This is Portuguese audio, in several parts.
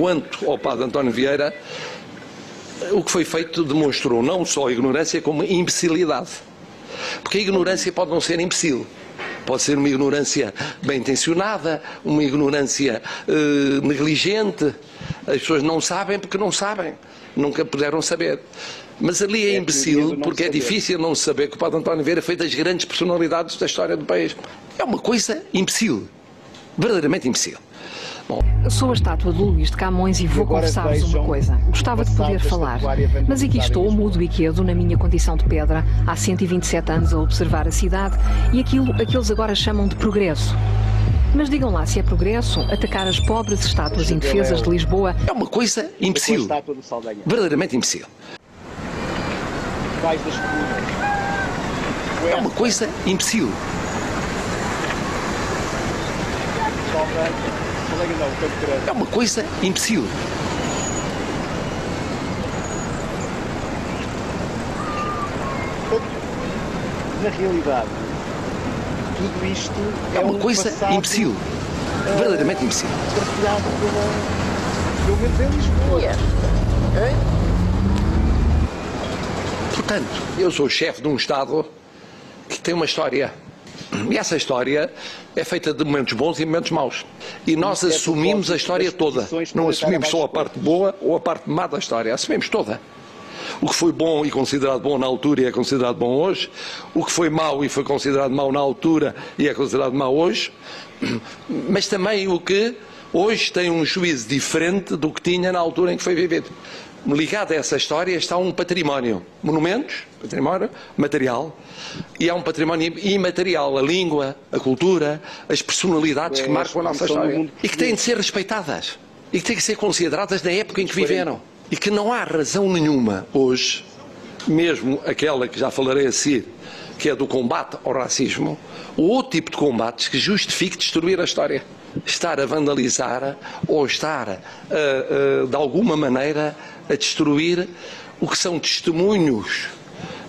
quanto ao padre António Vieira, o que foi feito demonstrou não só ignorância, como imbecilidade. Porque a ignorância pode não ser imbecil. Pode ser uma ignorância bem intencionada, uma ignorância eh, negligente. As pessoas não sabem porque não sabem. Nunca puderam saber. Mas ali é, É imbecil porque é saber. difícil não saber que o Padre António Vieira foi das grandes personalidades da história do país. É uma coisa imbecil. Verdadeiramente imbecil. Sou a estátua de Luís de Camões e vou confessar-vos uma coisa. Gostava de poder falar, mas aqui estou, mudo e quedo, na minha condição de pedra, há 127 anos a observar a cidade e aquilo a que eles agora chamam de progresso. Mas digam lá se é progresso atacar as pobres estátuas indefesas de Lisboa é uma coisa Com a imbecil. Verdadeiramente imbecil. É uma coisa imbecil. Saldanha. Saldanha não, Campo Grande. É uma coisa imbecil. Na realidade, tudo isto É é, uma um coisa imbecil. Verdadeiramente imbecil. partilhado pela, pelo menos em Lisboa. Portanto, eu sou chefe de um Estado que tem uma história. E essa história é feita de momentos bons e momentos maus. E nós é assumimos a história toda. Não assumimos só a parte boa ou a parte má da história. Assumimos toda. O que foi bom e considerado bom na altura e é considerado bom hoje, o que foi mau e foi considerado mau na altura e é considerado mau hoje, mas também o que hoje tem um juízo diferente do que tinha na altura em que foi vivido. Ligado a essa história está um património, monumentos, património material, e há um património imaterial, a língua, a cultura, as personalidades que É, marcam a nossa história e que têm de ser respeitadas e que têm que ser consideradas na época em que viveram. E que não há razão nenhuma hoje, mesmo aquela que já falarei a seguir, que é do combate ao racismo, ou outro tipo de combates que justifique destruir a história. Estar a vandalizar ou estar, a, a, de alguma maneira, a destruir o que são testemunhos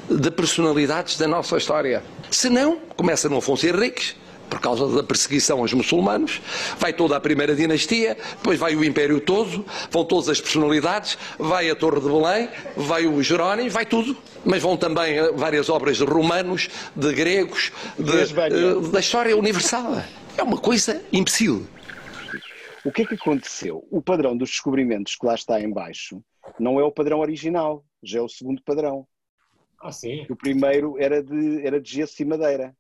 de personalidades da nossa história. Se não, começa no Afonso Henriques, por causa da perseguição aos muçulmanos, vai toda a primeira dinastia, depois vai o Império todo, vão todas as personalidades, vai a Torre de Belém, vai o Jerónimo, vai tudo. Mas vão também várias obras de romanos, de gregos, de, eh, da história universal. É uma coisa imbecil. O que é que aconteceu? O padrão dos descobrimentos que lá está em baixo não é o padrão original, já é o segundo padrão. Ah, sim. O primeiro era de, era de gesso e madeira,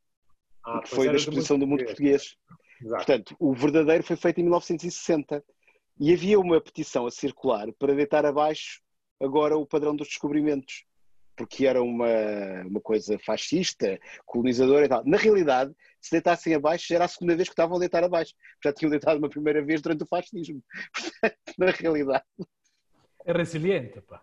Ah, que foi da exposição do mundo português. Exato. Portanto, o verdadeiro foi feito em 1960. E havia uma petição a circular para deitar abaixo agora o padrão dos descobrimentos. Porque era uma, uma coisa fascista, colonizadora e tal. Na realidade, se deitassem abaixo, já era a segunda vez que estavam a deitar abaixo. Já tinham deitado uma primeira vez durante o fascismo. Portanto, na realidade. É resiliente, pá.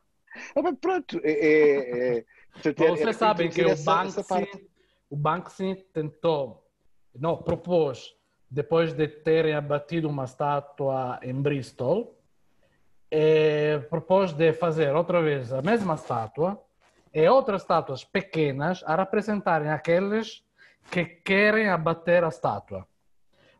Ah, mas pronto, é. é, é era- Vocês era sabem que o parte. Banksy, o Banksy tentou, não, propôs, depois de terem abatido uma estátua em Bristol, eh, propôs de fazer outra vez a mesma estátua e outras estátuas pequenas a representarem aqueles que querem abater a estátua.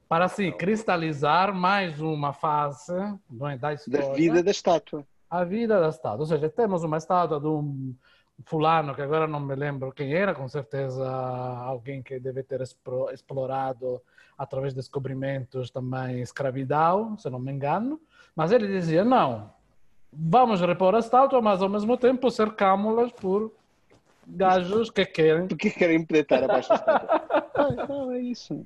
Para assim cristalizar mais uma fase é, da história Da vida da estátua. A vida da estátua. Ou seja, temos uma estátua de um fulano que agora não me lembro quem era, com certeza alguém que deve ter explorado através de descobrimentos também escravidão, se não me engano. Mas ele dizia: não, vamos repor a estátua, mas ao mesmo tempo cercámos-las por gajos que querem. Porquê que querem me deitar abaixo da estátua? Ah, não, é isso.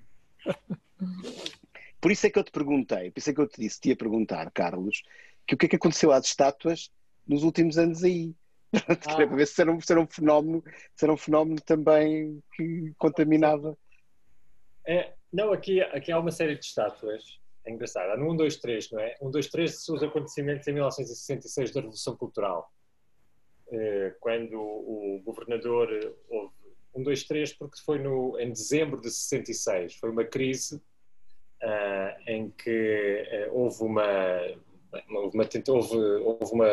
Por isso é que eu te perguntei, por isso é que eu te disse, te ia perguntar, Carlos, que o que é que aconteceu às estátuas nos últimos anos aí? Que era para ver se era, um, se era um fenómeno, se era um fenómeno também que contaminava. É, não, aqui, aqui há uma série de estátuas. É engraçado. Há no 1, 2, 3, não é? 1, 2, 3 são os acontecimentos em 1966 da Revolução Cultural. Eh, Quando o governador eh, houve 1, 2, 3, porque foi no, em dezembro de 66. Foi uma crise ah, em que eh, houve uma, houve uma houve, houve uma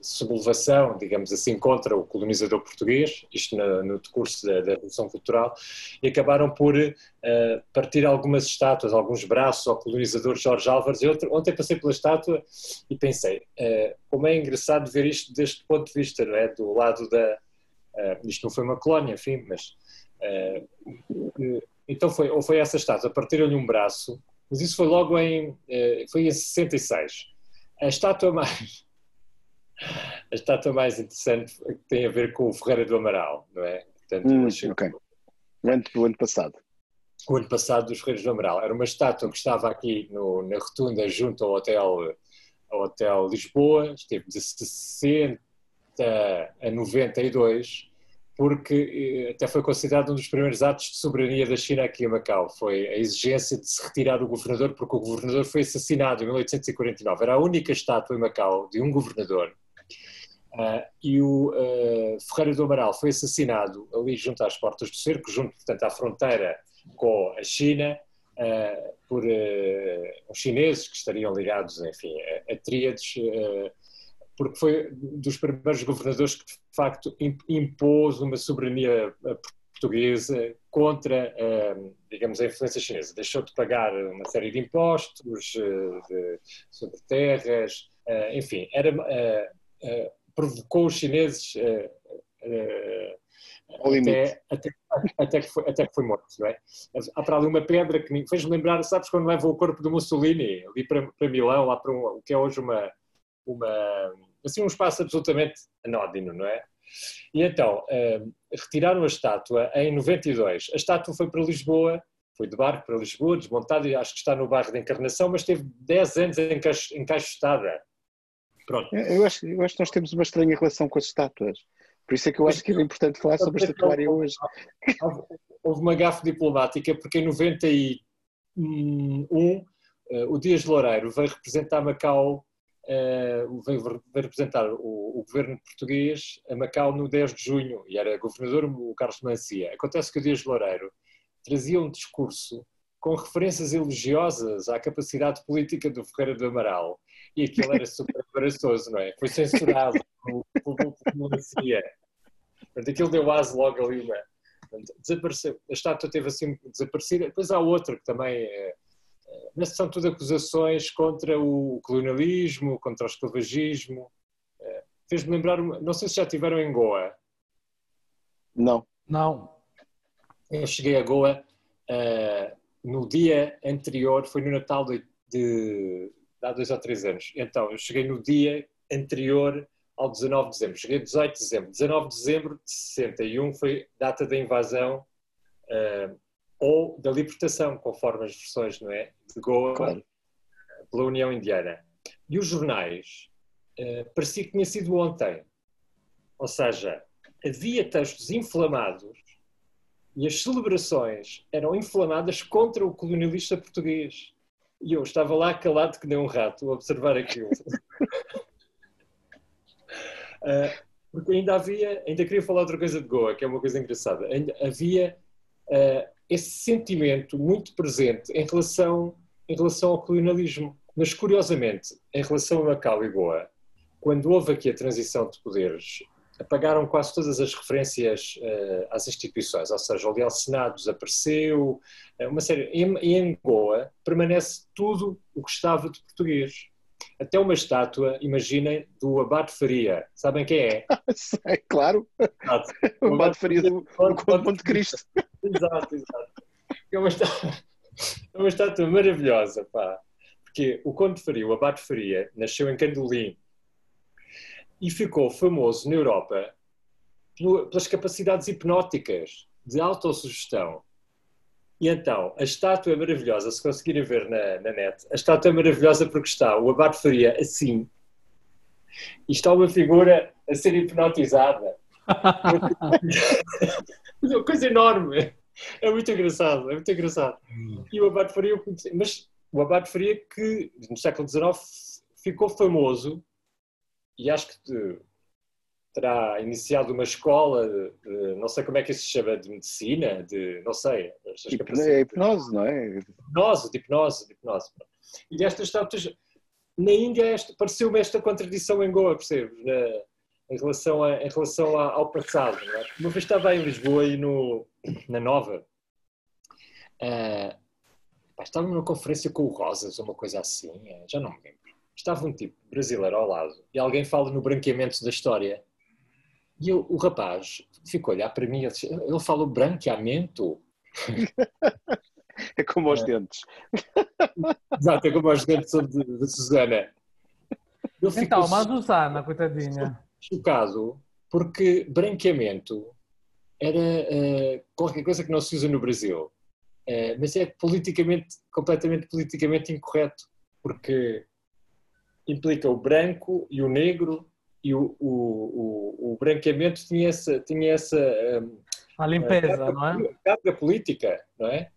sublevação, digamos assim, contra o colonizador português, isto no, no decurso da, da, Revolução Cultural, e acabaram por uh, partir algumas estátuas, alguns braços ao colonizador Jorge Álvares. Eu ontem passei pela estátua e pensei, uh, como é engraçado ver isto deste ponto de vista, não é? do lado da. Uh, isto não foi uma colónia, enfim, mas. então foi, ou foi essa estátua, partiram-lhe um braço, mas isso foi logo em, foi em 66 a estátua mais a estátua mais interessante tem a ver com o Ferreira do Amaral, não é? Portanto, hum, ok. O ano, o ano passado. O ano passado dos Ferreiros do Amaral. Era uma estátua que estava aqui no, na rotunda junto ao hotel, ao hotel Lisboa, esteve de 60 a 92 porque eh, até foi considerado um dos primeiros atos de soberania da China aqui a Macau. Foi a exigência de se retirar o governador, porque o governador foi assassinado em 1849. Era a única estátua em Macau de um governador. Uh, e o uh, Ferreira do Amaral foi assassinado ali junto às portas do cerco, junto, portanto, à fronteira com a China, uh, por uns chineses que estariam ligados, enfim, a, a tríades porque foi dos primeiros governadores que, de facto, impôs uma soberania eh, portuguesa contra, eh, digamos, a influência chinesa. Deixou de pagar uma série de impostos eh, de, sobre terras, enfim, era, provocou os chineses até, até, até, que foi, até que foi morto, não é? Há para ali uma pedra que me fez lembrar, sabes quando leva o corpo do Mussolini ali para, para Milão, lá para um, o que é hoje uma, uma assim um espaço absolutamente anódino, não é? E então, uh, retiraram a estátua em 92. A estátua foi para Lisboa, foi de barco para Lisboa, desmontada, e acho que está no bairro de Encarnação, mas teve 10 anos encaixotada. Pronto. Eu acho, eu acho que nós temos uma estranha relação com as estátuas. Por isso é que eu acho que era importante falar sobre a estatuária hoje. Houve uma gafe diplomática, porque em 91 uh, o Dias Loureiro veio representar Macau uh, veio, representar o, o, governo português a Macau no 10 de junho e era governador o Carlos Mancia. Acontece que o Dias Loureiro trazia um discurso com referências elogiosas à capacidade política do Ferreira do Amaral e aquilo era super embaraçoso, não é? Foi censurado pelo Mancia. Portanto, aquilo deu aso logo ali uma... Desapareceu. A estátua teve assim desaparecida. Depois há outra que também... É, mas são tudo acusações contra o colonialismo, contra o esclavagismo. Eh, fez-me lembrar, não sei se já estiveram em Goa. Não. Não. Eu cheguei a Goa uh, no dia anterior, foi no Natal de, de, de há dois ou três anos. Então, eu cheguei no dia anterior ao 19 de dezembro. Cheguei 18 de dezembro. 19 de dezembro de 61 foi data da invasão uh, ou da libertação, conforme as versões não é, de Goa claro. pela União Indiana. E os jornais uh, parecia que tinha sido ontem. Ou seja, havia textos inflamados e as celebrações eram inflamadas contra o colonialista português. E eu estava lá calado que nem um rato a observar aquilo. uh, porque ainda havia, ainda queria falar outra coisa de Goa, que é uma coisa engraçada. Ainda havia uh, esse sentimento muito presente em relação, em relação ao colonialismo. Mas, curiosamente, em relação a Macau e Goa, quando houve aqui a transição de poderes, apagaram quase todas as referências uh, às instituições, ou seja, o Leal Senado desapareceu, uh, uma série. E em Goa permanece tudo o que estava de português. Até uma estátua, imaginem, do Abate Faria. Sabem quem é? Sei, claro. Exato. O Abate Faria do, do Monte Cristo. Exato, exato. É uma estátua, é uma estátua maravilhosa, pá. Porque o Conde Faria, o Abate Faria, nasceu em Candolim e ficou famoso na Europa pelas capacidades hipnóticas de autossugestão. E então, a estátua é maravilhosa, se conseguirem ver na, na net, a estátua é maravilhosa porque está o Abate Faria assim, e está uma figura a ser hipnotizada. uma coisa enorme. É muito engraçado, é muito engraçado. E o Abate Faria, mas o Abate Faria que no século XIX ficou famoso e acho que terá iniciado uma escola, de, de, não sei como é que isso se chama, de medicina, de, não sei. É hipnose, não é? Hipnose, de hipnose, de hipnose. E destas estátuas, na Índia pareceu-me esta contradição em Goa, percebes? Na, em relação, a, em relação a, ao passado. É? Uma vez estava em Lisboa e no, na Nova, uh, estava numa conferência com o Rosas, uma coisa assim, uh, já não me lembro. Estava um tipo brasileiro ao lado e alguém fala no branqueamento da história. E eu, o rapaz ficou a olhar para mim e disse, ele fala o branqueamento. É como os é. dentes. Exato, é como os dentes de, de Susana. Eu então, mas Susana, coitadinha. Chocado, porque branqueamento era uh, qualquer coisa que não se usa no Brasil. Uh, mas é politicamente, completamente politicamente incorreto, porque implica o branco e o negro e o, o, o, o branqueamento tinha essa, tinha essa um, a limpeza, carga, não é? Carga política, não é?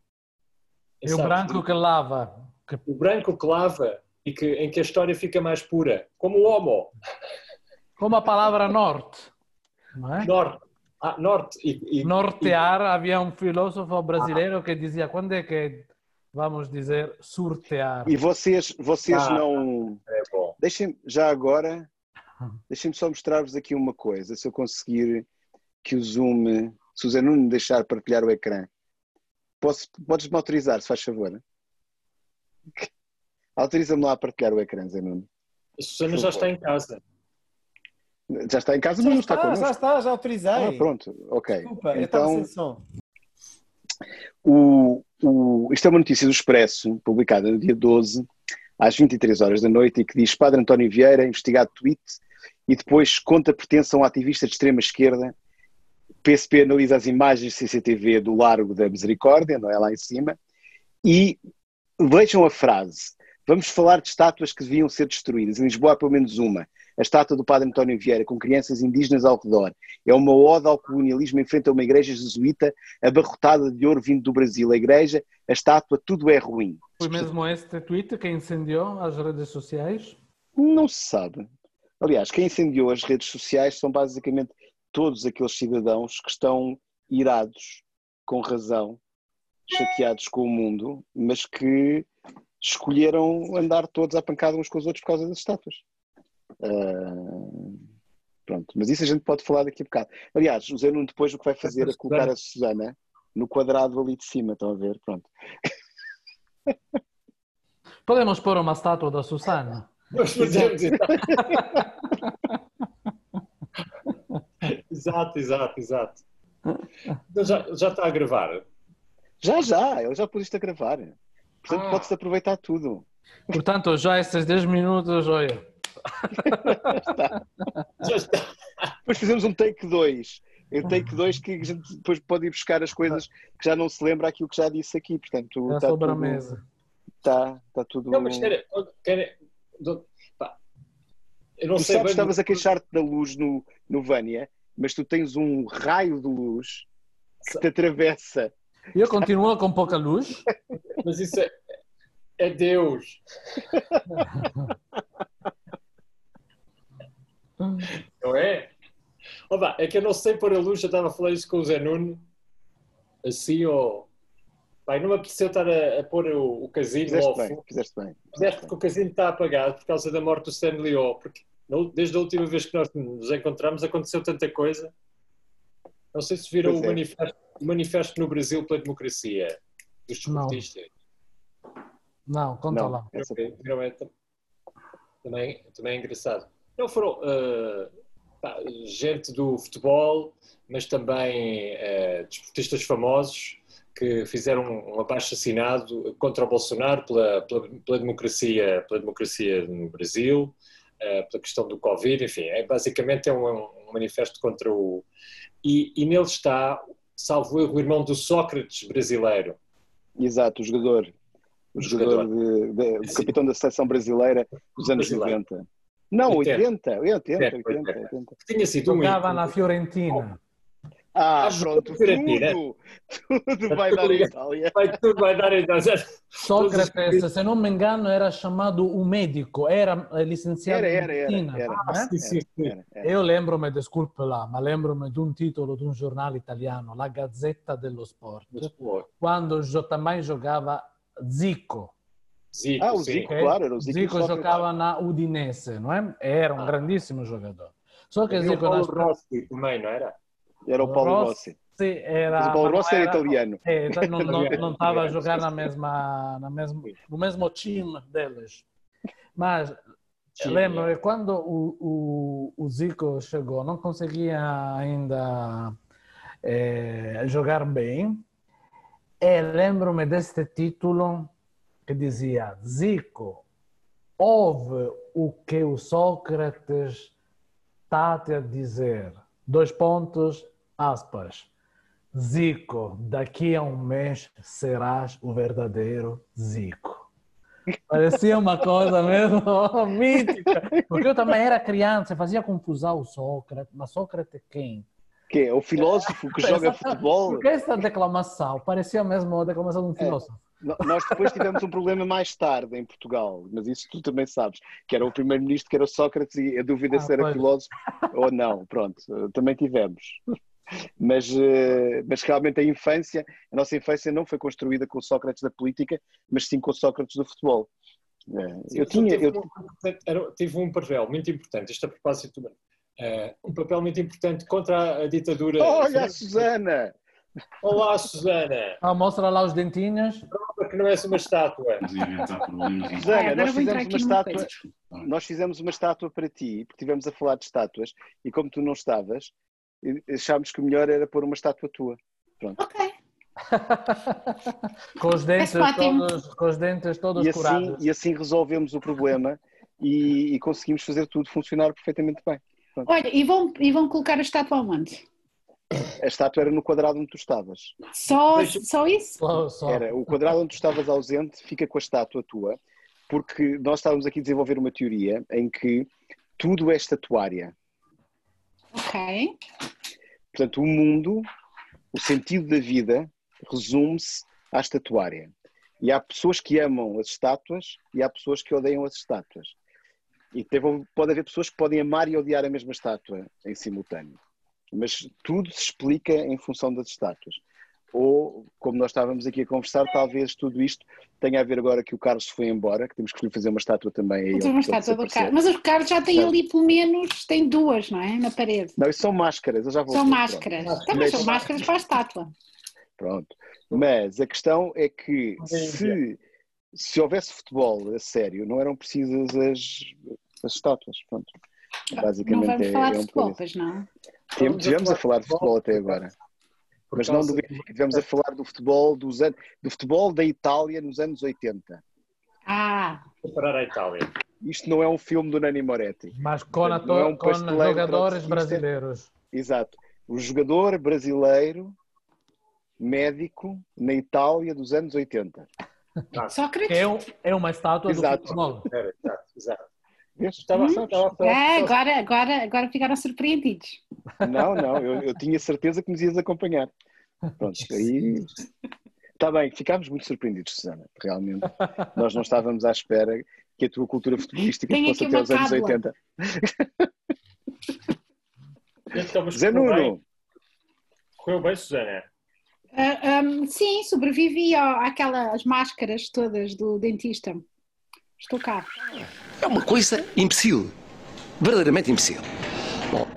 E o branco que lava. O branco que lava e que, em que a história fica mais pura, como o homo. Como a palavra norte, não é? Norte. Ah, norte e, e, Nortear, e... havia um filósofo brasileiro ah. que dizia quando é que vamos dizer surtear. E vocês, vocês ah, não. É deixem já agora, deixem-me só mostrar-vos aqui uma coisa, se eu conseguir que o Zoom, se o Zé Nuno me deixar partilhar o ecrã. Posso, podes-me autorizar, se faz favor? Autoriza-me lá a partilhar o ecrã, Zé Nuno. A Susana já está em casa. Já está em casa, mas não está, está connosco. Já está, já autorizei. Ah, pronto, ok. Desculpa, então, eu estava sem som. O, o, isto é uma notícia do Expresso, publicada no dia 12, às 23 horas da noite, e que diz Padre António Vieira, investigado tweet, e depois conta pertence a um ativista de extrema esquerda PSP analisa as imagens CCTV do Largo da Misericórdia, não é lá em cima, e vejam a frase. Vamos falar de estátuas que deviam ser destruídas. Em Lisboa há pelo menos uma. A estátua do Padre António Vieira, com crianças indígenas ao redor. É uma ode ao colonialismo em frente a uma igreja jesuíta abarrotada de ouro vindo do Brasil. A igreja, a estátua, tudo é ruim. Foi mesmo este tweet que incendiou as redes sociais? Não se sabe. Aliás, quem incendiou as redes sociais são basicamente todos aqueles cidadãos que estão irados, com razão, chateados com o mundo, mas que escolheram andar todos à pancada uns com os outros por causa das estátuas. Uh, pronto, mas isso a gente pode falar daqui a bocado. Aliás, o Zé Nuno depois o que vai fazer é colocar a Susana no quadrado ali de cima, estão a ver? Pronto. Podemos pôr uma estátua da Susana? Nós podemos, exato, exato, exato. Então já, já está a gravar? Já, já, eu já pus isto a gravar. Portanto, ah. pode-se aproveitar tudo. Portanto, já esses 10 minutos, olha. Está. Já está. Depois fizemos um take 2. Um take 2 que a gente depois pode ir buscar as coisas que já não se lembra aquilo que já disse aqui. Portanto, está sobre tudo, a mesa. Está, está tudo. Não, mas quer, eu não tu sei sabes, estavas a queixar-te da luz no, no Vânia, mas tu tens um raio de luz que te atravessa. Eu continuo com pouca luz. Mas isso é, é Deus. não é? Opa, é que eu não sei pôr a luz, já estava a falar isso com o Zé Nuno. Assim, ou. Pai, não me apeteceu estar a, a pôr o, o casino fizeste ao bem, Fizeste bem. Fizeste porque o casino está apagado por causa da morte do Stanley O. Porque desde a última vez que nós nos encontramos aconteceu tanta coisa. Não sei se viram o, é. manifesto, o manifesto no Brasil pela democracia dos desportistas. Não, conta não, lá. Okay. É, também, também é engraçado. Não foram uh, pá, gente do futebol, mas também uh, desportistas famosos que fizeram um abaixo assinado contra o Bolsonaro pela, pela, pela democracia, pela democracia no Brasil uh, pela questão do Covid, enfim, é, basicamente é um, um manifesto contra o. E, e nele está, salvo erro, o irmão do Sócrates brasileiro. Exato, o jogador. O, jogador, jogador de, de, o capitão da seleção brasileira dos anos brasileiro. 90. Não, 80, 80, 80, 80, 80. Tinha sido um Jogava na Fiorentina. Ah, ah pronto, tudo, tudo vai dar em Itália. Vai, tudo vai dar em Itália. Sócrates, se não me engano, era chamado o médico, era licenciado era, era, em medicina. Era, era, ah, sim, sim, Eu lembro-me, desculpe lá, ma lembro-me di un titolo di un giornale italiano, La Gazzetta dello Sport, quando também jogava Zico. Zico, Ah, o sim. Zico, claro, era o Zico. Zico jogava na Udinese, não é? Era um Ah. grandíssimo jogador. Só que Havia o Zico Paulo nas... Rossi também, não era? Era o Paulo Rossi Rossi. era, Mas o Paulo Rossi era italiano. É, então não não Italiano, não estava a jogar na mesma, na mesmo, no mesmo time deles. Mas Sim, lembro é. que quando o, o, o Zico chegou, não conseguia ainda eh, jogar bem. E lembro-me deste título que dizia: Zico, ouve o que o Sócrates está-te a dizer. Dois pontos, aspas. Zico, daqui a um mês serás o verdadeiro Zico. Parecia uma coisa mesmo mítica. Porque eu também era criança, fazia confusão o Sócrates. Mas Sócrates quem? Que é o filósofo que joga futebol. Porque essa declamação parecia mesmo a declamação de um É. filósofo. Nós depois tivemos um problema mais tarde em Portugal, mas isso tu também sabes, que era o primeiro-ministro que era o Sócrates e a dúvida Ah, se era pois. filósofo ou não. Pronto, também tivemos. Mas, eh, mas realmente a infância, a nossa infância não foi construída com o Sócrates da política, mas sim com o Sócrates do futebol. Eh, Eu tinha, Tive eu, um, era- um papel muito importante, isto a propósito, eh, um papel muito importante contra a ditadura. Olha a Susana! Olá, Susana! Ah, mostra lá os dentinhos. Que não és uma estátua. Susana, nós fizemos uma estátua, nós fizemos uma estátua para ti, porque estivemos a falar de estátuas, e como tu não estavas, achámos que o melhor era pôr uma estátua tua. Ok. com os dentes todos, com os dentes todos E assim, curados. e assim resolvemos o problema e, e conseguimos fazer tudo funcionar perfeitamente bem. Olha, e vão, e vão colocar a estátua aonde? A estátua era no quadrado onde tu estavas. Só, Deixa- só isso? Só, só. Era o quadrado onde tu estavas ausente fica com a estátua tua, porque nós estávamos aqui a desenvolver uma teoria em que tudo é estatuária. Ok. Portanto, o mundo, o sentido da vida, resume-se à estatuária. E há pessoas que amam as estátuas e há pessoas que odeiam as estátuas. E teve- pode haver pessoas que podem amar e odiar a mesma estátua em simultâneo. Mas tudo se explica em função das estátuas. Ou, como nós estávamos aqui a conversar, talvez tudo isto tenha a ver agora que o Carlos foi embora, que temos que fazer uma estátua também a ele. Mas uma estátua do. Carlos. Mas o Carlos já tem Certo. ali pelo menos, tem duas, não é? Na parede. Não, isso são máscaras, eu já vou São máscaras. pronto. Também Mas- são máscaras para a estátua. Pronto. Mas a questão é que se, se houvesse futebol a sério, não eram precisas as, as estátuas. Pronto. Não Basicamente vamos é, falar é de um futebol, bocadinho. pois não? Tivemos a falar de futebol até agora. Mas não do Benfica, tivemos a falar do futebol dos anos, do futebol da Itália nos anos 80. Ah, comparar a Itália. Isto não é um filme do Nani Moretti. Mas com, Não ator- é um com jogadores brasileiros. Exato. O jogador brasileiro médico na Itália dos anos 80. Sócrates? É, um- é uma estátua Exato. do futebol. Era, exato, exato. Vês? Estava, Hum, estava a falar. É, agora, agora, agora ficaram surpreendidos. Não, não, eu, eu tinha certeza que nos ias acompanhar. Pronto, aí. Está bem, ficámos muito surpreendidos, Susana. Realmente. Nós não estávamos à espera que a tua cultura futebolística Tenho fosse aqui até uma aos anos cábula. 80. Então, mas Zé correu bem? Nuno, Correu bem, Susana? Ah, ahm, sim, sobrevivi ó, àquelas máscaras todas do dentista. Estou cá. É uma coisa imbecil. Verdadeiramente imbecil. Bom,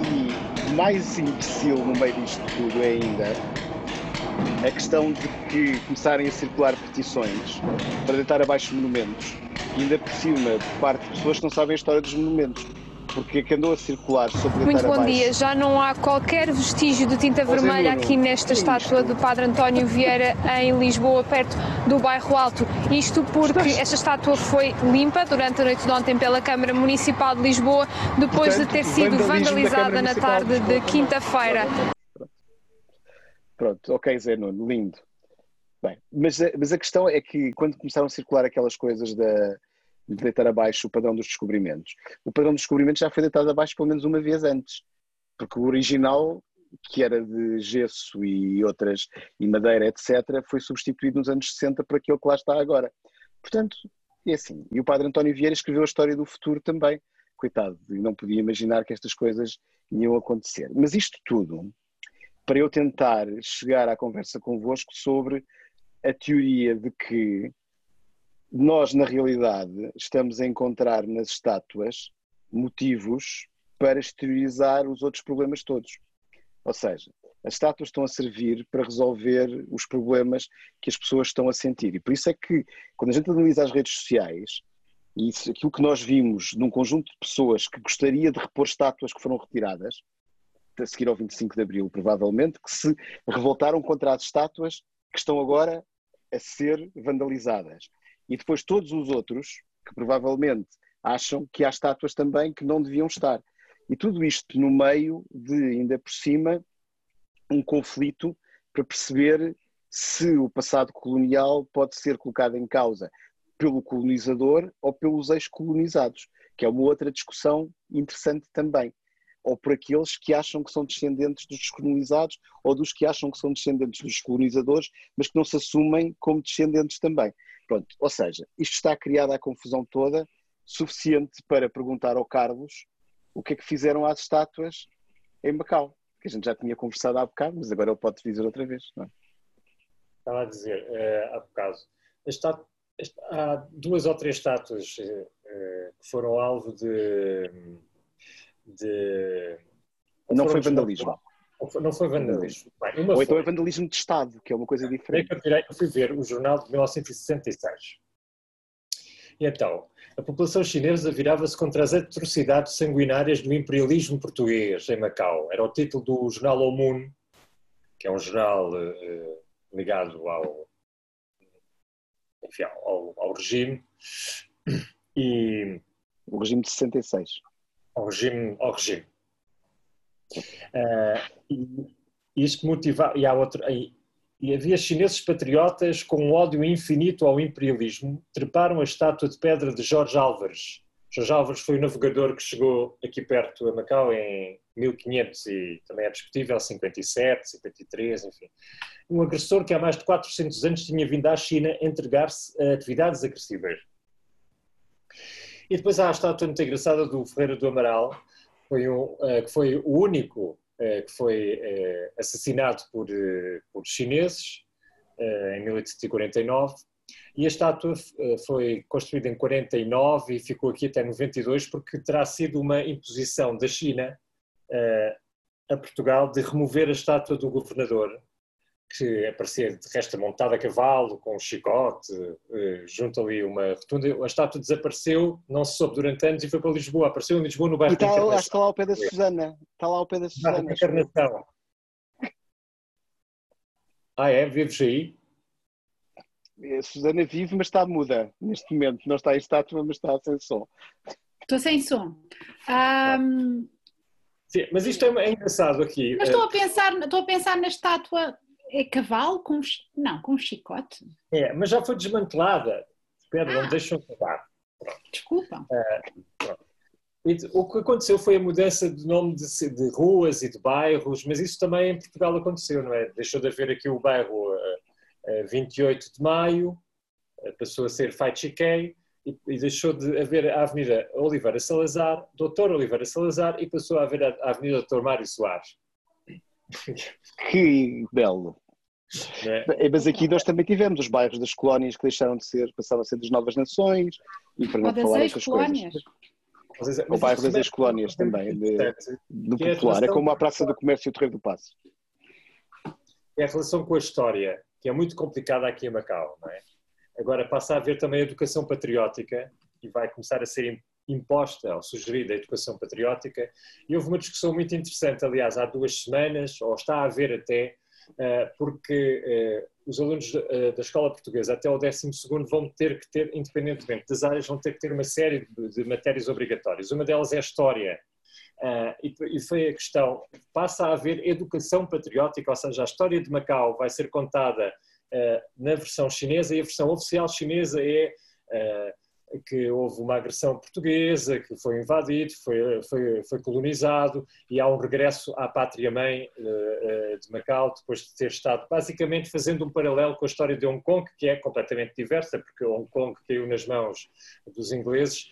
e mais imbecil no meio disto tudo é ainda a questão de que começarem a circular petições para deitar abaixo monumentos, e ainda por cima, por parte de pessoas que não sabem a história dos monumentos. Porque é que andou a circular sobre Muito bom abaixo. dia. Já não há qualquer vestígio de tinta Zé vermelha Nuno, aqui nesta é estátua isto? do Padre António Vieira em Lisboa, perto do bairro Alto. Isto porque esta estátua foi limpa durante a noite de ontem pela Câmara Municipal de Lisboa, depois Portanto, de ter sido vandalizada na tarde de Lisboa. quinta-feira. Pronto, ok, Zé Nuno, lindo. Bem, mas, mas a questão é que quando começaram a circular aquelas coisas da, de deitar abaixo o padrão dos descobrimentos, o padrão dos descobrimentos já foi deitado abaixo pelo menos uma vez antes. Porque o original, que era de gesso e outras, e madeira, etc., foi substituído nos anos 60 por aquele que lá está agora. Portanto, é assim. E o padre António Vieira escreveu a história do futuro também. Coitado, e não podia imaginar que estas coisas iam acontecer. Mas isto tudo para eu tentar chegar à conversa convosco sobre a teoria de que nós, na realidade, estamos a encontrar nas estátuas motivos para exteriorizar os outros problemas todos. Ou seja, as estátuas estão a servir para resolver os problemas que as pessoas estão a sentir. E por isso é que, quando a gente analisa as redes sociais, e isso, aquilo que nós vimos num conjunto de pessoas que gostaria de repor estátuas que foram retiradas, a seguir ao 25 de Abril, provavelmente, que se revoltaram contra as estátuas que estão agora a ser vandalizadas. E depois todos os outros, que provavelmente acham que há estátuas também que não deviam estar. E tudo isto no meio de, ainda por cima, um conflito para perceber se o passado colonial pode ser colocado em causa pelo colonizador ou pelos ex-colonizados, que é uma outra discussão interessante também. Ou por aqueles que acham que são descendentes dos descolonizados ou dos que acham que são descendentes dos colonizadores, mas que não se assumem como descendentes também. Pronto, ou seja, isto está criada a confusão toda, suficiente para perguntar ao Carlos o que é que fizeram às estátuas em Macau, que a gente já tinha conversado há bocado, mas agora ele pode dizer outra vez. Não é? Estava a dizer uh, há bocado, estátua, há duas ou três estátuas uh, que foram alvo de. De não foi vandalismo. Não foi vandalismo. Bem, Ou então foi. é vandalismo de Estado, que é uma coisa diferente. Eu, tirei, eu fui ver o jornal de 1966. E então, a população chinesa virava-se contra as atrocidades sanguinárias do imperialismo português em Macau. Era o título do jornal O Moon, que é um jornal uh, ligado ao, enfim, ao, ao regime. E, o regime de 66. Ao regime. Ao regime. Uh, e isto motivava. E, há outro, e, e havia chineses patriotas com um ódio infinito ao imperialismo, treparam a estátua de pedra de Jorge Álvares. Jorge Álvares foi o navegador que chegou aqui perto a Macau em 1500 e também é discutível, 57, 53, enfim. Um agressor que há mais de 400 anos tinha vindo à China entregar-se a atividades agressivas. E depois há a estátua muito engraçada do Ferreira do Amaral, foi um, eh, que foi o único eh, que foi eh, assassinado por, por chineses em 1849 e a estátua foi construída em 49 e ficou aqui até 92 porque terá sido uma imposição da China a Portugal de remover a estátua do governador que aparecia de resto montado a cavalo, com um chicote, eh, junto ali uma rotunda. A estátua desapareceu, não se soube durante anos e foi para Lisboa. Apareceu em Lisboa no bairro e está, de Acho que está lá ao pé da Susana. Está lá ao pé da Susana. Encarnação. Ah, é? Vives aí? A Susana vive, mas está muda neste momento. Não está em estátua, mas está sem som. Estou sem som. Um... Sim, mas isto é, é engraçado aqui. Mas estou a pensar, estou a pensar na estátua é cavalo com. Não, com chicote. É, mas já foi desmantelada. Espera, ah. não deixam acabar. Desculpa. Uh, o que aconteceu foi a mudança de nome de, de, ruas e de bairros, mas isso também em Portugal aconteceu, não é? Deixou de haver aqui o bairro uh, uh, 28 de Maio, uh, passou a ser Faichiquei, e, e deixou de haver a Avenida Oliveira Salazar, Doutor Oliveira Salazar, e passou a haver a, a Avenida Doutor Mário Soares. Que belo. É. Mas aqui nós também tivemos os bairros das colónias que deixaram de ser, passaram a ser das novas nações e para não falar outras colónias. coisas. O bairro das ex-colónias também, de, do é popular, é como a Praça do Comércio e o Terreiro do Passo. É a relação com a história, que é muito complicada aqui em Macau, não é? Agora passa a haver também a educação patriótica e vai começar a ser imposta ou sugerida a educação patriótica. E houve uma discussão muito interessante, aliás, há duas semanas, ou está a haver até, eh, porque eh, os alunos eh, da escola portuguesa até o 12 vão ter que ter, independentemente das áreas, vão ter que ter uma série de matérias obrigatórias. Uma delas é a História. E foi a questão, passa a haver educação patriótica, ou seja, a história de Macau vai ser contada na versão chinesa e a versão oficial chinesa é que houve uma agressão portuguesa, que foi invadido, foi, foi, foi colonizado e há um regresso à pátria-mãe uh, de Macau, depois de ter estado basicamente fazendo um paralelo com a história de Hong Kong, que é completamente diversa, porque Hong Kong caiu nas mãos dos ingleses.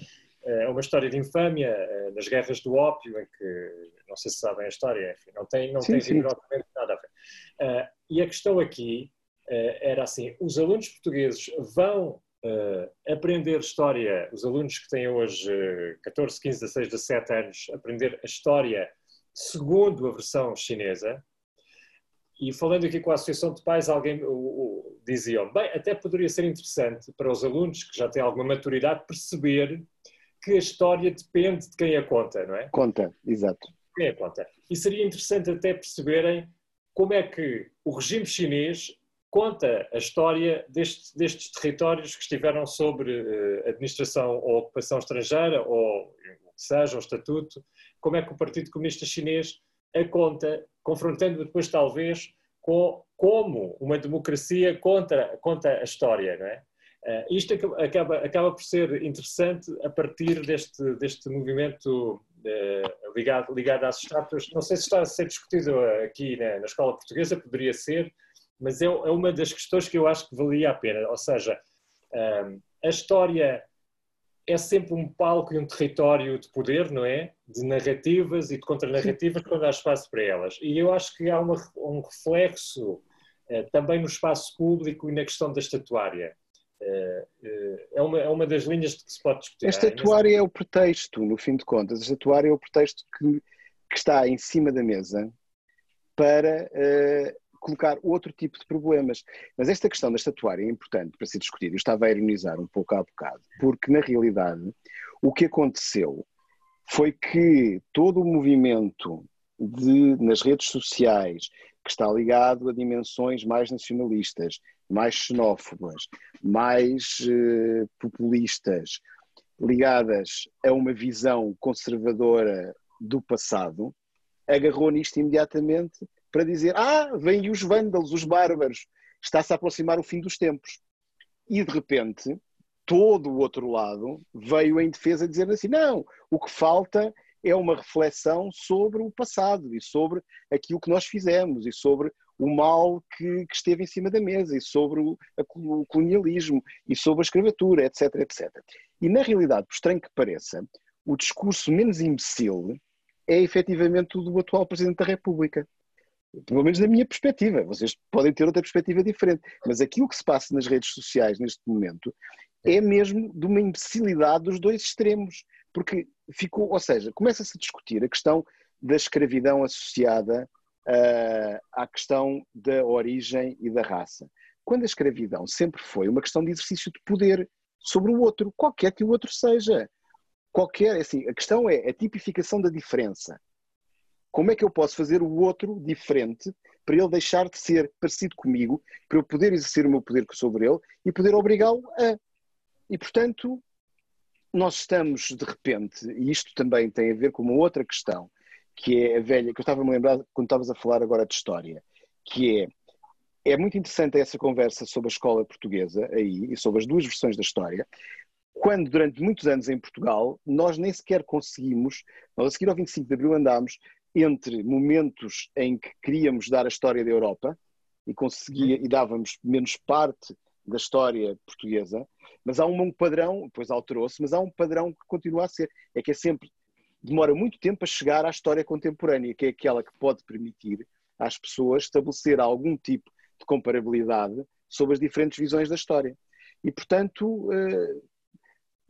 É uma história de infâmia nas guerras do ópio, em que, não sei se sabem a história, enfim, não tem, não sim, tem rigorosamente nada a ver. E a questão aqui era assim: os alunos portugueses vão aprender história, os alunos que têm hoje 14, 15, 16, 17 anos, aprender a história segundo a versão chinesa. E falando aqui com a Associação de Pais, alguém dizia: bem, até poderia ser interessante para os alunos que já têm alguma maturidade perceber que a história depende de quem a conta, não é? Conta, exato. Quem a conta. E seria interessante até perceberem como é que o regime chinês conta a história destes, destes territórios que estiveram sobre uh, administração ou ocupação estrangeira, ou seja, o estatuto, como é que o Partido Comunista Chinês a conta, confrontando depois talvez com como uma democracia conta, conta a história, não é? Uh, isto acaba, acaba por ser interessante a partir deste, deste movimento uh, ligado, ligado às estátuas. Não sei se está a ser discutido aqui na escola portuguesa, poderia ser, mas é, é, uma das questões que eu acho que valia a pena. Ou seja, uh, a história é sempre um palco e um território de poder, não é? De narrativas e de contranarrativas quando há espaço para elas. E eu acho que há uma, um reflexo também no espaço público e na questão da estatuária é, é, uma, é uma das linhas que se pode discutir. A estatuária é o pretexto, no fim de contas. A estatuária é o pretexto que, que está em cima da mesa para uh, colocar outro tipo de problemas. Mas esta questão da estatuária é importante para ser discutida. Eu estava a ironizar um pouco há bocado, porque na realidade o que aconteceu foi que todo o movimento de, nas redes sociais que está ligado a dimensões mais nacionalistas, mais xenófobas, mais eh, populistas, ligadas a uma visão conservadora do passado, agarrou nisto imediatamente para dizer: Ah, vêm os vândalos, os bárbaros, está-se a aproximar o fim dos tempos. E de repente, todo o outro lado veio em defesa dizer assim: não, o que falta é uma reflexão sobre o passado e sobre aquilo que nós fizemos e sobre o mal que, que esteve em cima da mesa e sobre o, a, o, colonialismo e sobre a escravatura, etc, etc. E na realidade, por estranho que pareça, o discurso menos imbecil é efetivamente o do atual Presidente da República. Pelo menos da minha perspectiva. Vocês podem ter outra perspectiva diferente. Mas aquilo que se passa nas redes sociais neste momento é mesmo de uma imbecilidade dos dois extremos. Porque ficou, ou seja, começa-se a discutir a questão da escravidão associada uh, à questão da origem e da raça. Quando a escravidão sempre foi uma questão de exercício de poder sobre o outro, qualquer que o outro seja. Qualquer, assim, a questão é a tipificação da diferença. Como é que eu posso fazer o outro diferente para ele deixar de ser parecido comigo, para eu poder exercer o meu poder sobre ele e poder obrigá-lo a. E, portanto, nós estamos de repente, e isto também tem a ver com uma outra questão, que é a velha, que eu estava a me lembrar quando estavas a falar agora de história, que é, é muito interessante essa conversa sobre a escola portuguesa aí, e sobre as duas versões da história, quando durante muitos anos em Portugal nós nem sequer conseguimos, nós a seguir ao 25 de Abril andámos entre momentos em que queríamos dar a história da Europa e conseguia e dávamos menos parte da história portuguesa, mas há um padrão, depois alterou-se, mas há um padrão que continua a ser, é que é sempre, demora muito tempo a chegar à história contemporânea, que é aquela que pode permitir às pessoas estabelecer algum tipo de comparabilidade sobre as diferentes visões da história. E, portanto, eh,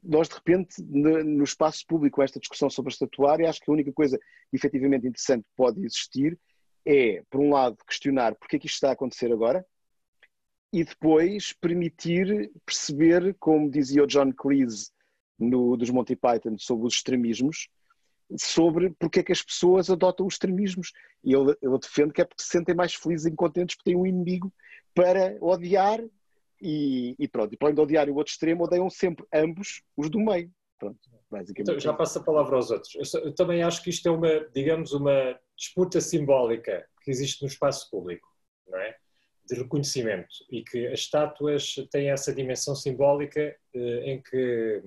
nós de repente, no espaço público, esta discussão sobre a estatuária, acho que a única coisa efetivamente interessante que pode existir é, por um lado, questionar porque é que isto está a acontecer agora, e depois permitir perceber, como dizia o John Cleese no, dos Monty Python sobre os extremismos, sobre porque é que as pessoas adotam os extremismos. E ele, ele defende que é porque se sentem mais felizes e contentes porque têm um inimigo para odiar e, e pronto. E para odiar o outro extremo, odeiam sempre ambos os do meio. Pronto, basicamente. Então, já passo a palavra aos outros. Eu, eu também acho que isto é uma, digamos, uma disputa simbólica que existe no espaço público, não é? de reconhecimento e que as estátuas têm essa dimensão simbólica eh, em que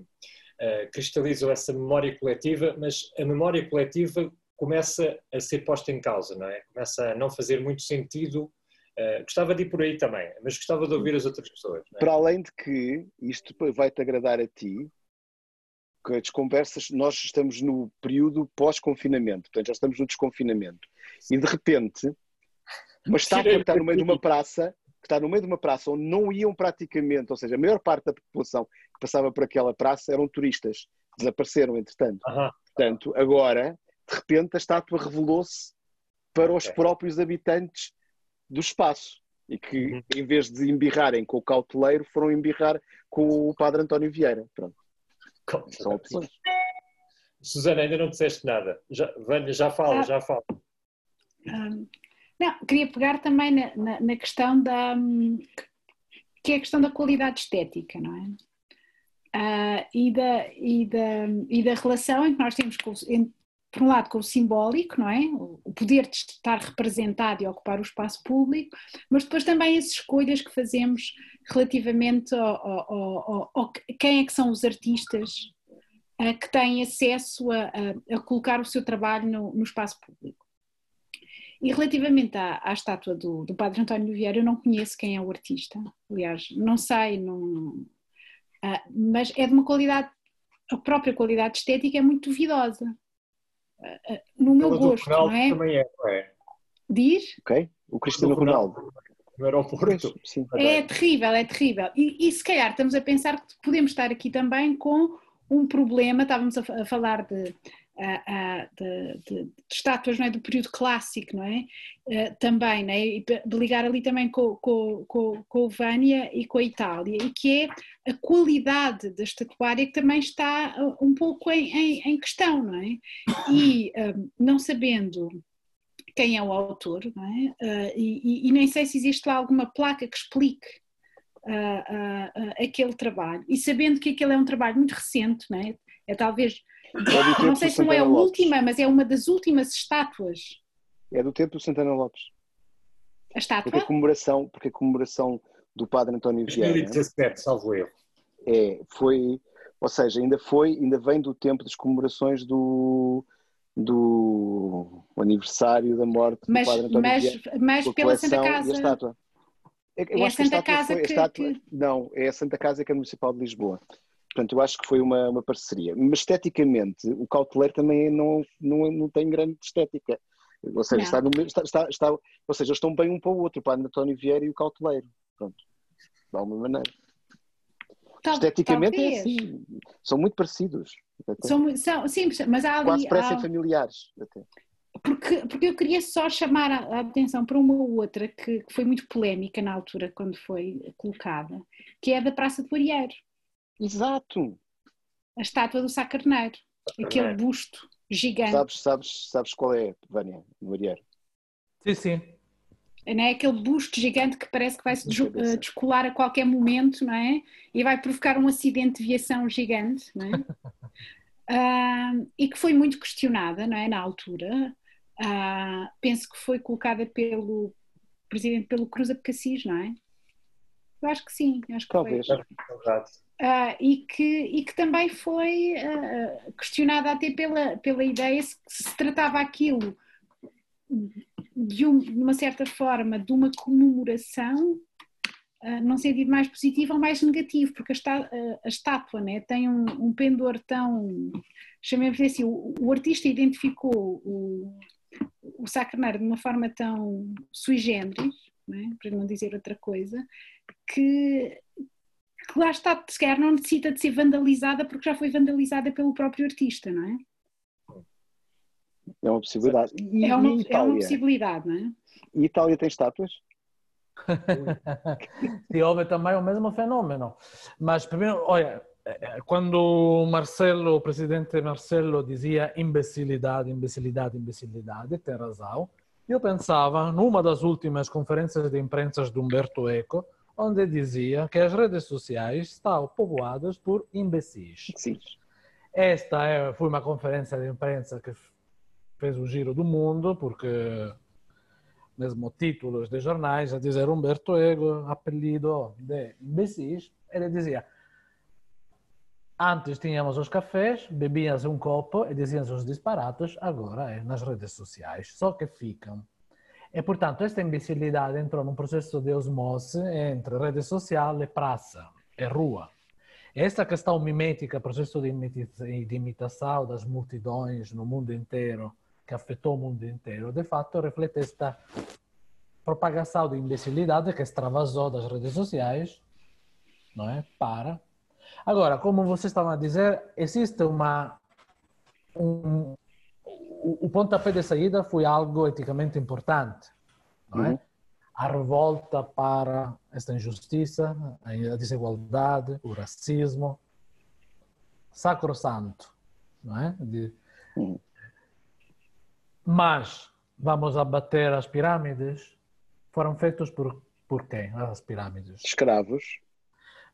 eh, cristalizam essa memória coletiva, mas a memória coletiva começa a ser posta em causa, não é? Começa a não fazer muito sentido. Uh, gostava de ir por aí também, mas gostava de ouvir as outras pessoas. É? Para além de que isto vai-te agradar a ti, que as conversas, nós estamos no período pós-confinamento, portanto já estamos no desconfinamento. E de repente uma estátua que está no meio de uma praça que está no meio de uma praça onde não iam praticamente, ou seja, a maior parte da população que passava por aquela praça eram turistas, desapareceram entretanto. Aham. Portanto, agora, de repente, a estátua revelou-se para os Ok. próprios habitantes do espaço e que, Uhum. em vez de embirrarem com o cauteleiro, foram embirrar com o padre António Vieira. Pronto, são opções. Susana, ainda não disseste nada. Já, Vânia, já fala, Ah. já fala. Hum, Não, queria pegar também na, na- na questão da que é a questão da qualidade estética, não é? Ah, e, da, e, da, e da relação em que nós temos, com, em- por um lado, com o simbólico, não é? O poder de estar representado e ocupar o espaço público, mas depois também as escolhas que fazemos relativamente ao, ao- quem é que são os artistas ah, que têm acesso a, a- a colocar o seu trabalho no- no espaço público. E relativamente à, à estátua do, do Padre António Vieira, eu não conheço quem é o artista. Aliás, não sei, não, ah, mas é de uma qualidade, a própria qualidade estética é muito duvidosa. No meu gosto, Ronaldo não é? também é, não é? Diz? Ok? O Cristiano Do Ronaldo. No aeroporto. Sim. É terrível, é terrível. E, e se calhar estamos a pensar que podemos estar aqui também com um problema, estávamos a, a falar de, de- de- de estátuas não é, do período clássico, não é? Ah, também, não é? E de ligar ali também com, com, com, com o Vânia e com a Itália, e que é a qualidade da estatuária que também está ah, um pouco em, em, em questão, não é? E ah, não sabendo quem é o autor, não é? Ah, e, e- nem sei se existe lá alguma placa que explique ah, ah, aquele trabalho. E sabendo que aquele é um trabalho muito recente, não é? É talvez, não do sei se não é a Lopes. última, mas é uma das últimas estátuas. É do tempo do Santana Lopes. A Porque estátua? a comemoração, porque a comemoração do Padre António Vieira 2017, salvo erro. é, foi, ou seja, ainda foi, ainda vem do tempo das comemorações do, do aniversário da morte do Mas, Padre António mas, Vieira. mas a pela Santa e a Casa. estátua. Eu É a Santa estátua Casa foi- a que- estátua- que- Não, é a Santa Casa que é municipal de Lisboa. Portanto, eu acho que foi uma, uma parceria. Mas esteticamente, o cauteleiro também não, não, não tem grande estética. Ou seja, está no, está, está, está- ou seja, eles estão bem um para o outro, o Padre António Vieira e o cauteleiro. Pronto. De alguma maneira. Tal- Esteticamente é talvez. assim. São muito parecidos. São, são, sim, mas há ali. Quase parecem há- familiares. Até. porque, porque eu queria só chamar a, atenção para uma outra que, que foi muito polémica na altura quando foi colocada, que é a da Praça do Arieiro, Exato. a estátua do Sá Carneiro, aquele busto gigante, Sabes, sabes, sabes qual é, Vânia, no Arieiro? Sì, sì. não é? aquele busto gigante que parece que vai se eh, descolar a qualquer momento, não é? E vai provocar um acidente de viação gigante, não é? Ah, e que foi muito questionada, não é? Na altura, Ah, penso que foi colocada pelo presidente pelo Cruz Abcacis, não é? Eu acho que sim, acho que Talvez. foi. Ah, e, que, e que também foi ah, questionada até pela, pela ideia se, se tratava aquilo de, um- uma certa forma de uma comemoração ah, num sentido mais positivo ou mais negativo, porque a, está- a- estátua né, tem um, um pendor tão, chamemos assim, o, o artista identificou o, o de uma forma tão sui generis, né, para não dizer outra coisa, que, que lá está, se calhar não necessita de ser vandalizada porque já foi vandalizada pelo próprio artista, não é? É uma possibilidade. E, É uma, e é uma possibilidade, não é? E Itália tem estátuas? Sì, houve também o mesmo fenômeno. Mas primeiro, olha, eh, quando o Marcelo, o presidente Marcelo dizia imbecilidade, imbecilidade, imbecilidade, tem razão. Eu pensava numa das últimas conferências de imprensa de Humberto Eco, onde dizia que as redes sociais estão povoadas por imbecis. Sim. Esta é, foi uma conferência de imprensa que fez o giro do mundo, porque mesmo títulos de jornais a dizer Humberto Ego, apelido de imbecis, ele dizia antes tínhamos os cafés, bebiam-se um copo e diziam-se os disparates, agora é nas redes sociais, só que ficam. E, portanto, esta imbecilidade entrou num processo de osmose entre rede social e praça e rua. Esta questão mimética, processo de de imitação das multidões no mundo inteiro, que afetou o mundo inteiro, de fato reflete esta propagação de imbecilidade que extravasou das redes sociais, não é? Para. Agora, como vocês estavam a dizer, existe uma um, o, o pontapé de saída foi algo eticamente importante, não é? Uhum. A revolta para esta injustiça, a desigualdade, o racismo, sacrosanto, não é? De... Uhum. Mas vamos abater as pirâmides. Foram feitos por, por quem? As pirâmides? Escravos.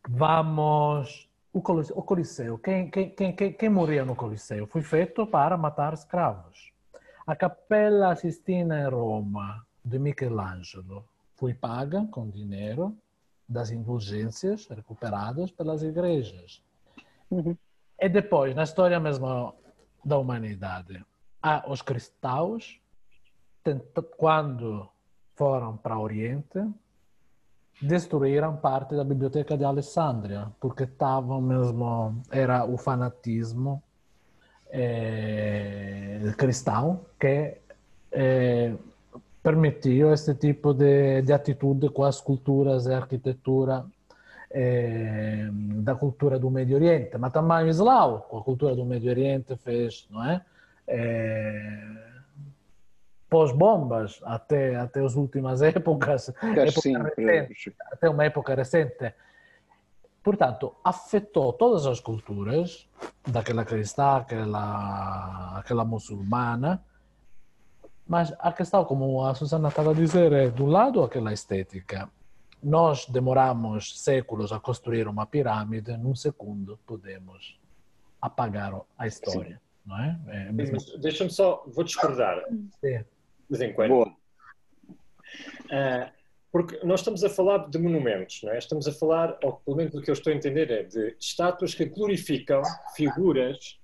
Vamos o Coliseu, quem, quem, quem, quem morria no Coliseu? Foi feito para matar escravos. A Capella Sistina em Roma, de Michelangelo, foi paga com dinheiro das indulgências recuperadas pelas igrejas. Uhum. E depois, na história mesmo da humanidade, há os cristãos, quando foram para o Oriente, destruíram parte da biblioteca de Alessandria, porque estavam mesmo, era o fanatismo é, cristão que é, permitiu esse tipo de, de atitude com as culturas e arquitetura é, da cultura do Médio Oriente, mas também o Islão, com a cultura do Médio Oriente fez, não é? é pós-bombas até, até as últimas épocas, época sim, recente, até uma época recente. Portanto, afetou todas as culturas, daquela cristã, aquela, aquela muçulmana, mas a questão, como a Susana estava a dizer, é, do lado, aquela estética. Nós demoramos séculos a construir uma pirâmide, num segundo podemos apagar a história, Sim. não é? é Deixa-me só, vou discordar. Sim de vez em quando. Boa. Uh, porque nós estamos a falar de monumentos, não é? Estamos a falar, ou pelo menos o que eu estou a entender é de estátuas que glorificam figuras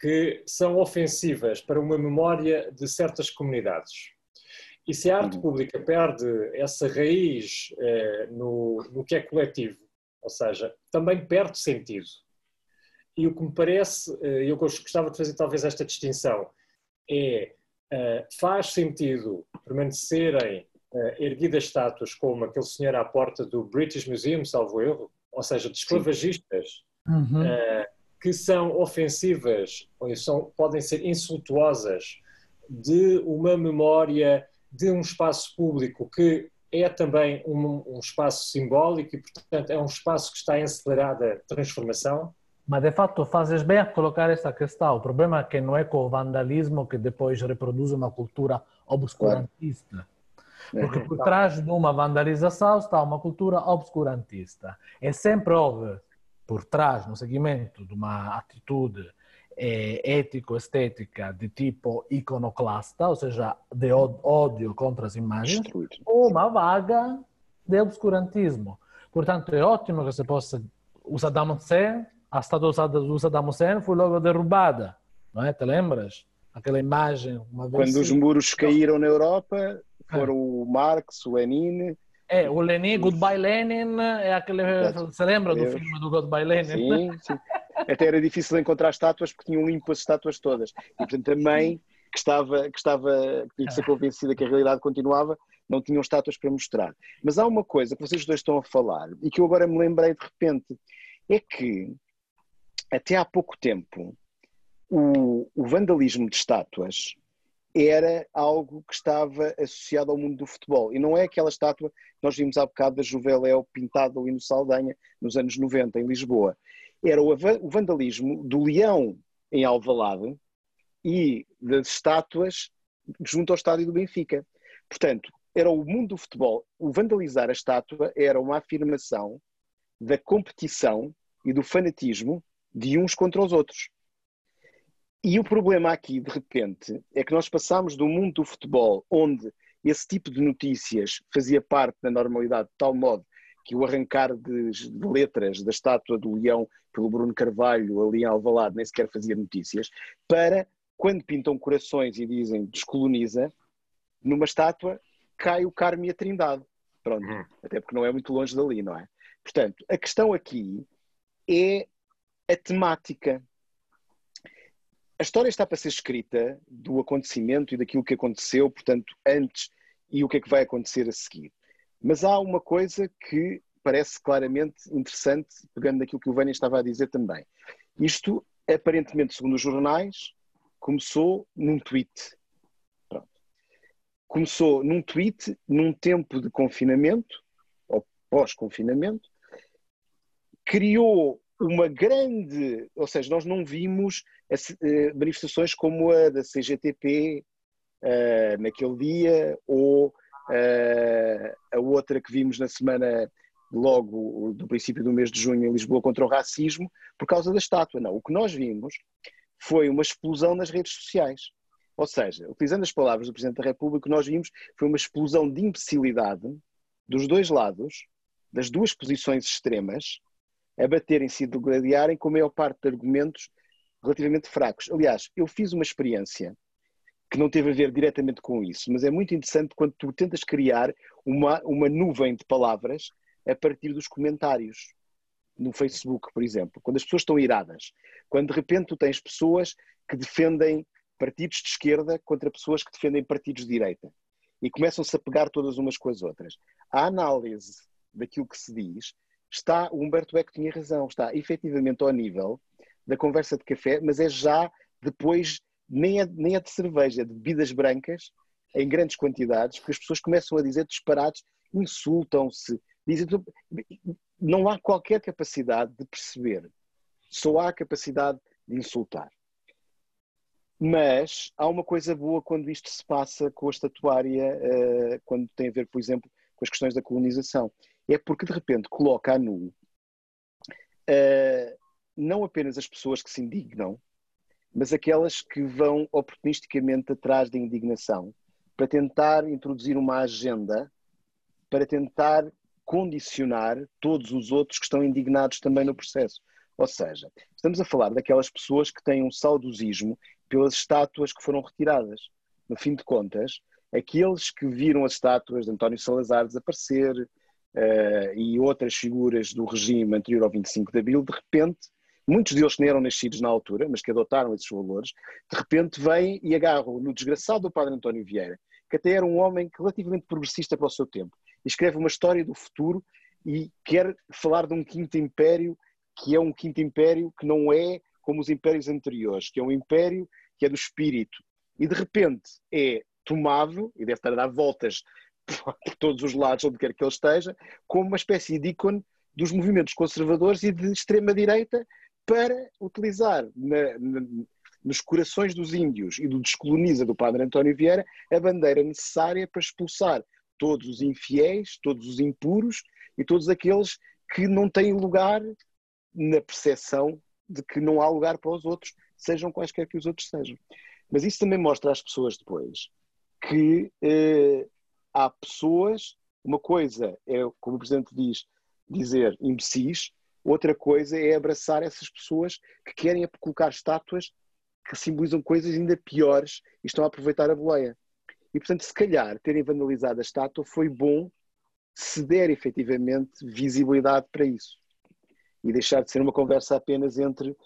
que são ofensivas para uma memória de certas comunidades. E se a arte uhum. pública perde essa raiz eh, no, no que é coletivo, ou seja, também perde sentido. E o que me parece, eh, eu gostava de fazer talvez esta distinção, é faz sentido permanecerem uh, erguidas estátuas como aquele senhor à porta do British Museum, salvo erro, ou seja, de esclavagistas, uhum. uh, que são ofensivas, ou são, podem ser insultuosas de uma memória de um espaço público que é também um, um espaço simbólico e, portanto, é um espaço que está em acelerada transformação. Ma de fatto fazes bem a colocar essa questão. O problema é que não é com o vandalismo que depois reproduz uma cultura obscurantista. Porque por trás de uma vandalização está uma cultura obscurantista. E sempre houve por trás, no seguimento de uma atitude ético-estética de tipo iconoclasta, ou seja, de ódio contra as imagens, uma vaga de obscurantismo. Portanto, é ótimo que se possa. Saddam Hussein a estátua do Saddam Hussein foi logo derrubada, não é? Te lembras? Aquela imagem. Uma vez Quando os muros caíram na Europa, foram é. o Marx, o Lenin. É, o Lenin, Goodbye Lenin, é aquele. Você lembra do filme do Goodbye Lenin? Sim, sim. Até era difícil encontrar estátuas porque tinham limpo as estátuas todas. E portanto também que estava, que estava, que tinha que ser ah. convencida que a realidade continuava, não tinham estátuas para mostrar. Mas há uma coisa que vocês dois estão a falar e que eu agora me lembrei de repente, é que até há pouco tempo, o, o, vandalismo de estátuas era algo que estava associado ao mundo do futebol. E não é aquela estátua que nós vimos há bocado da Juveléu pintada ali no Saldanha, nos anos 90, em Lisboa. Era o, o vandalismo do leão em Alvalade e das estátuas junto ao estádio do Benfica. Portanto, era o mundo do futebol. O vandalizar a estátua era uma afirmação da competição e do fanatismo de uns contra os outros. E o problema aqui, de repente, é que nós passamos do mundo do futebol, onde esse tipo de notícias fazia parte da normalidade, de tal modo que o arrancar de, de letras da estátua do leão pelo Bruno Carvalho ali em Alvalade nem sequer fazia notícias, para quando pintam corações e dizem descoloniza, numa estátua cai o Carme e a Trindade. Pronto, uhum. até porque não é muito longe dali, não é? Portanto, a questão aqui é a temática. A história está para ser escrita do acontecimento e daquilo que aconteceu, portanto, antes e o que é que vai acontecer a seguir. Mas há uma coisa que parece claramente interessante, pegando naquilo que o Vânia estava a dizer também. Isto, aparentemente, segundo os jornais, começou num tweet. Pronto. Começou num tweet, num tempo de confinamento, ou pós-confinamento, criou uma grande, ou seja, nós não vimos eh, manifestações como a da CGTP uh, eh, naquele dia, ou uh, a outra que vimos na semana logo do princípio do mês de junho em Lisboa contra o racismo, por causa da estátua. Não, o que nós vimos foi uma explosão nas redes sociais. Ou seja, utilizando as palavras do Presidente da República, o que nós vimos foi uma explosão de imbecilidade dos dois lados, das duas posições extremas, a baterem-se e degladiarem com a maior parte de argumentos relativamente fracos. Aliás, eu fiz uma experiência que não teve a ver diretamente com isso, mas é muito interessante quando tu tentas criar uma, uma nuvem de palavras a partir dos comentários no Facebook, por exemplo, quando as pessoas estão iradas, quando de repente tu tens pessoas que defendem partidos de esquerda contra pessoas que defendem partidos de direita e começam-se a pegar todas umas com as outras. A análise daquilo que se diz está, o Humberto Eco tinha razão, está efetivamente ao nível da conversa de café, mas é já depois, nem é, nem é de cerveja, é de bebidas brancas, em grandes quantidades, porque as pessoas começam a dizer disparados, insultam-se, dizem. Não há qualquer capacidade de perceber, só há capacidade de insultar. Mas há uma coisa boa quando isto se passa com a estatuária, uh, quando tem a ver, por exemplo, com as questões da colonização é porque de repente coloca a nu uh, não apenas as pessoas que se indignam, mas aquelas que vão oportunisticamente atrás da indignação para tentar introduzir uma agenda, para tentar condicionar todos os outros que estão indignados também no processo. Ou seja, estamos a falar daquelas pessoas que têm um saudosismo pelas estátuas que foram retiradas. No fim de contas, aqueles que viram as estátuas de António Salazar desaparecer, uh, e outras figuras do regime anterior ao 25 de Abril, de repente, muitos deles que nem eram nascidos na altura, mas que adotaram esses valores, de repente vêm e agarram no desgraçado do padre António Vieira, que até era um homem relativamente progressista para o seu tempo, escreve uma história do futuro e quer falar de um quinto império que é um quinto império que não é como os impérios anteriores, que é um império que é do espírito. E de repente é tomado, e deve estar a dar voltas por todos os lados, onde quer que ele esteja, como uma espécie de ícone dos movimentos conservadores e de extrema-direita para utilizar na, na, nos corações dos índios e do descoloniza do padre António Vieira a bandeira necessária para expulsar todos os infiéis, todos os impuros e todos aqueles que não têm lugar na percepção de que não há lugar para os outros, sejam quaisquer que os outros sejam. Mas isso também mostra às pessoas depois que eh, há pessoas, uma coisa é, como o Presidente diz, dizer imbecis, outra coisa é abraçar essas pessoas que querem colocar estátuas que simbolizam coisas ainda piores e estão a aproveitar a boleia. E, portanto, se calhar terem vandalizado a estátua foi bom se der efetivamente visibilidade para isso. E deixar de ser uma conversa apenas entre uh,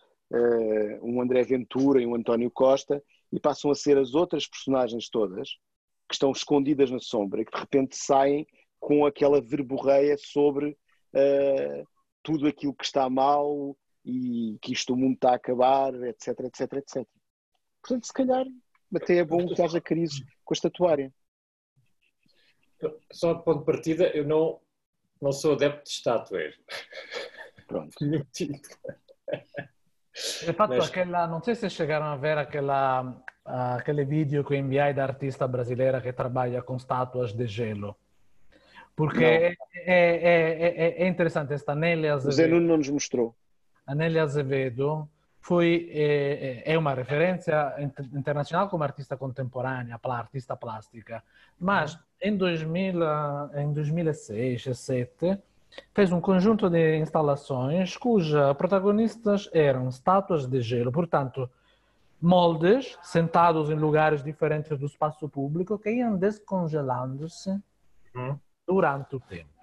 um André Ventura e um António Costa e passam a ser as outras personagens todas que estão escondidas na sombra e que de repente saem com aquela verborreia sobre uh, tudo aquilo que está mal e que isto o mundo está a acabar, etc, etc, etc. Portanto, se calhar até é bom que haja crise com a estatuária. Só de ponto de partida, eu não, não sou adepto de estátuas. Pronto. De fatto, Mas... aquela, non so se chegaram a ver aquela, aquele vídeo que eu enviei da artista brasileira que trabalha com estátuas de gelo. Porque é, é, é, é, interessante, esta Nélia Azevedo. Zé Nuno não nos mostrou. A Nélia Azevedo foi, é, é uma referência internacional como artista contemporânea, artista plástica. Mas em, 2000, em 2006, 2007, fez um conjunto de instalações cujas protagonistas eram estátuas de gelo, portanto, moldes sentados em lugares diferentes do espaço público que iam descongelando-se uhum. durante o tempo.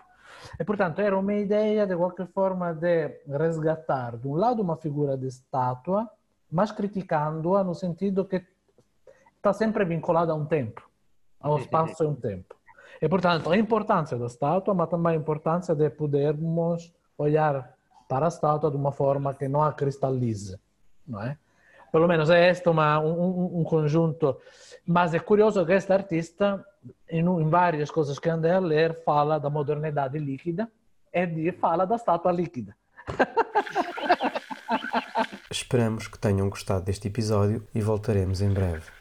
E, portanto, era uma ideia, de qualquer forma, de resgatar, de um lado, uma figura de estátua, mas criticando-a no sentido que está sempre vinculada a um tempo, ao espaço e um tempo. E, portanto, a importância da estátua, mas também a importância de podermos olhar para a estátua de uma forma que não a cristalize, não é? Pelo menos é este uma, um, conjunto. Mas é curioso que este artista, em, em várias coisas que andei a ler, fala da modernidade líquida e fala da estátua líquida. Esperamos que tenham gostado deste episódio e voltaremos em breve.